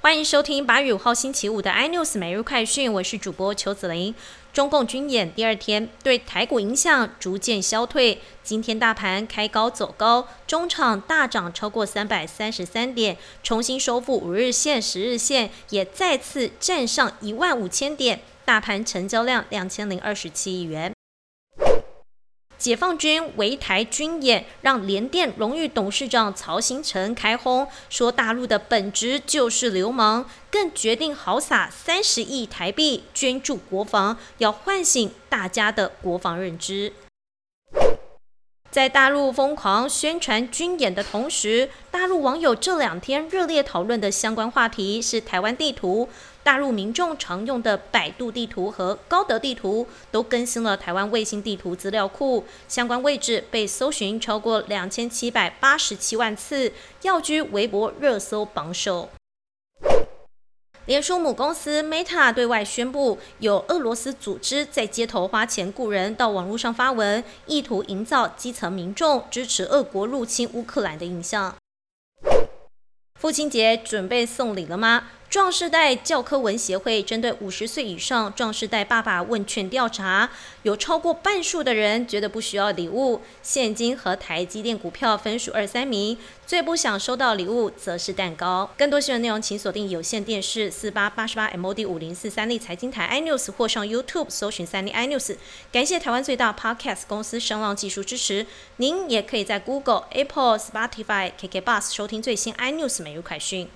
欢迎收听八月五号星期五的 iNews 每日快讯，我是主播邱子玲。中共军演第二天，对台股影响逐渐消退。今天大盘开高走高，中场大涨超过三百三十三点，重新收复五日线、十日线，也再次站上一万五千点。大盘成交量两千零二十七亿元。解放军围台军演，让联电荣誉董事长曹行成开轰，说大陆的本质就是流氓，更决定豪撒三十亿台币捐助国防，要唤醒大家的国防认知。在大陆疯狂宣传军演的同时，大陆网友这两天热烈讨论的相关话题是台湾地图。大陆民众常用的百度地图和高德地图都更新了台湾卫星地图资料库，相关位置被搜寻超过两千七百八十七万次，要居微博热搜榜首。脸书母公司 Meta 对外宣布，有俄罗斯组织在街头花钱雇人到网络上发文，意图营造基层民众支持俄国入侵乌克兰的印象。父亲节准备送礼了吗？壮世代教科文协会针对五十岁以上壮世代爸爸问卷调查，有超过半数的人觉得不需要礼物，现金和台积电股票分属二三名，最不想收到礼物则是蛋糕。更多新闻内容，请锁定有线电视四八八十八 MOD 五零四三立财经台 iNews 或上 YouTube 搜寻三立 iNews。感谢台湾最大 Podcast 公司声浪技术支持。您也可以在 Google、Apple、Spotify、KK Bus 收听最新 iNews 每日快讯。